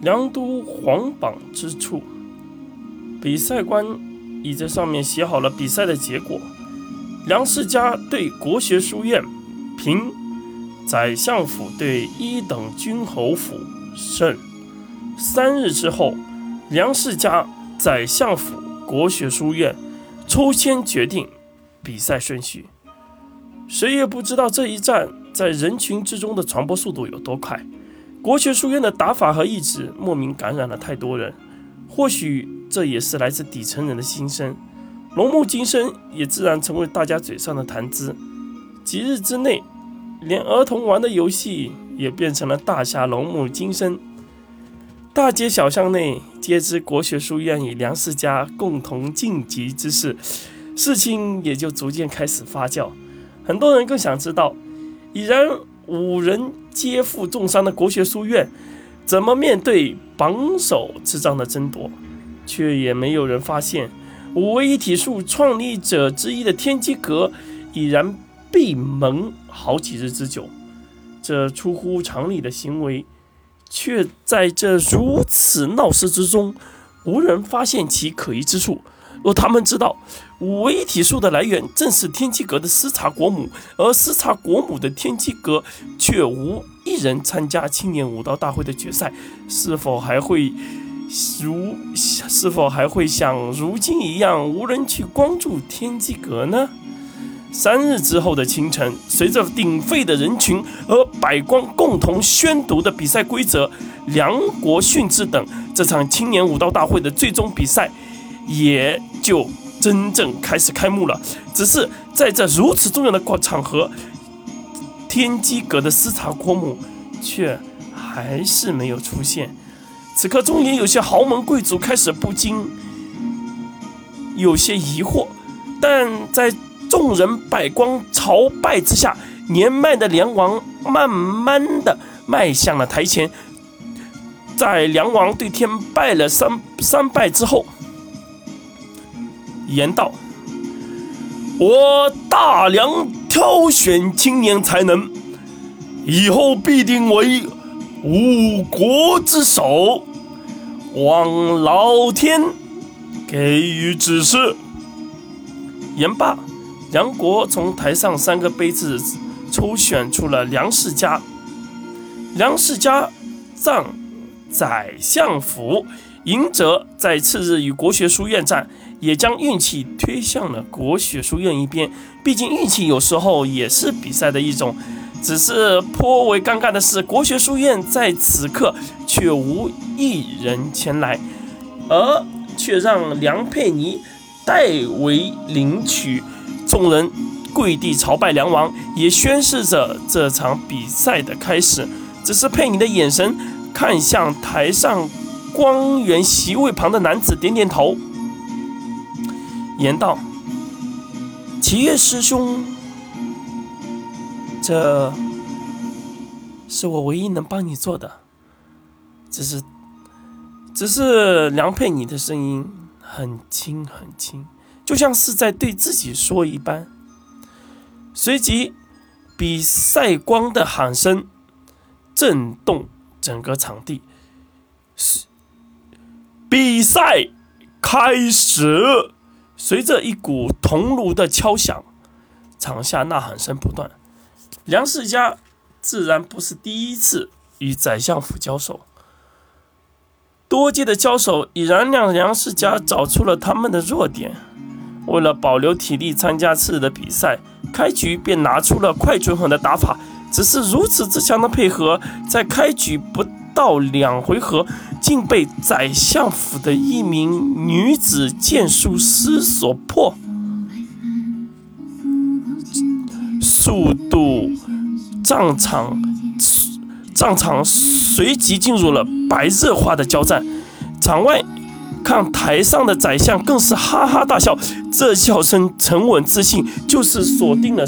梁都皇榜之处，比赛官已在上面写好了比赛的结果。梁世家对国学书院平，宰相府对一等军侯府胜。三日之后，梁世家、宰相府、国学书院抽签决定比赛顺序。谁也不知道这一战在人群之中的传播速度有多快。国学书院的打法和意志莫名感染了太多人，或许这也是来自底层人的心声。龙木金身也自然成为大家嘴上的谈资。几日之内，连儿童玩的游戏也变成了大侠龙木金身。大街小巷内皆知国学书院与梁世家共同晋级之事，事情也就逐渐开始发酵。很多人更想知道，已然五人接负重伤的国学书院，怎么面对榜首之仗的争夺？却也没有人发现，五位一体术创立者之一的天机阁已然闭门好几日之久。这出乎常理的行为，却在这如此闹市之中，无人发现其可疑之处。若他们知道五位一体术的来源正是天机阁的司察国母，而司察国母的天机阁却无人参加青年武道大会的决赛，是否还会如是否还会像如今一样无人去关注天机阁呢？三日之后的清晨，随着鼎沸的人群和百官共同宣读的比赛规则，梁国训制等这场青年武道大会的最终比赛。也就真正开始开幕了。只是在这如此重要的场合，天机阁的司察国母却还是没有出现。此刻，中也有些豪门贵族开始不禁有些疑惑，但在众人百官朝拜之下，年迈的梁王慢慢的迈向了台前。在梁王对天拜了三三拜之后。言道：“我大梁挑选青年才能，以后必定为五国之首。望老天给予指示。”言罢，梁国从台上三个杯子抽选出了梁世家。梁世家葬宰相府，赢者在次日与国学书院战。也将运气推向了国学书院一边，毕竟运气有时候也是比赛的一种。只是颇为尴尬的是，国学书院在此刻却无一人前来，而却让梁佩妮代为领取。众人跪地朝拜梁王，也宣示着这场比赛的开始。只是佩妮的眼神看向台上光源席位旁的男子，点点头。言道：“齐月师兄，这是我唯一能帮你做的。只是，只是梁佩妮的声音很轻很轻，就像是在对自己说一般。随即，比赛光的喊声震动整个场地，比赛开始。”随着一股铜炉的敲响，场下呐喊声不断。梁世家自然不是第一次与宰相府交手，多届的交手已然让梁世家找出了他们的弱点。为了保留体力参加次日的比赛，开局便拿出了快准狠的打法。只是如此之强的配合，在开局不到两回合。竟被宰相府的一名女子剑术师所破，速度战场战场随即进入了白热化的交战。场外看台上的宰相更是哈哈大笑，这笑声沉稳自信，就是锁定了。